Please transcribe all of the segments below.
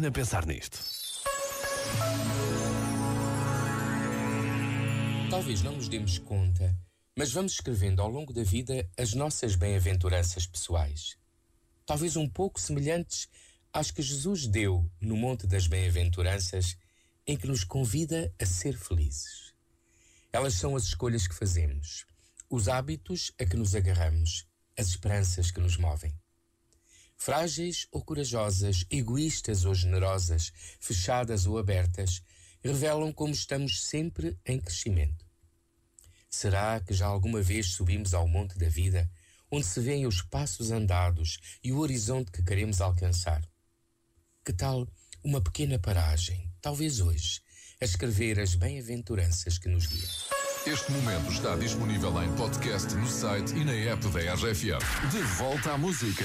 pena pensar nisto. Talvez não nos demos conta, mas vamos escrevendo ao longo da vida as nossas bem-aventuranças pessoais. Talvez um pouco semelhantes às que Jesus deu no Monte das Bem-aventuranças, em que nos convida a ser felizes. Elas são as escolhas que fazemos, os hábitos a que nos agarramos, as esperanças que nos movem. Frágeis ou corajosas, egoístas ou generosas, fechadas ou abertas, revelam como estamos sempre em crescimento. Será que já alguma vez subimos ao monte da vida, onde se veem os passos andados e o horizonte que queremos alcançar? Que tal uma pequena paragem, talvez hoje, a escrever as bem-aventuranças que nos guiam? Este momento está disponível em podcast no site e na app da RFM. De volta à música.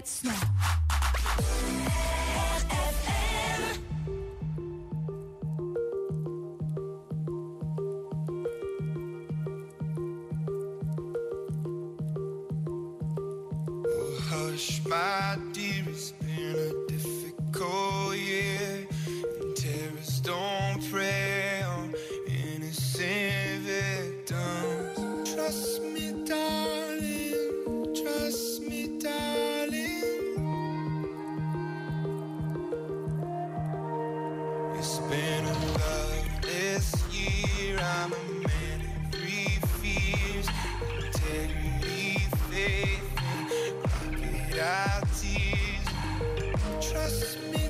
Might snap. Oh, hush, my dear, year. I'm a man of three fears. Integrity, faith, and crocodile tears. Trust me.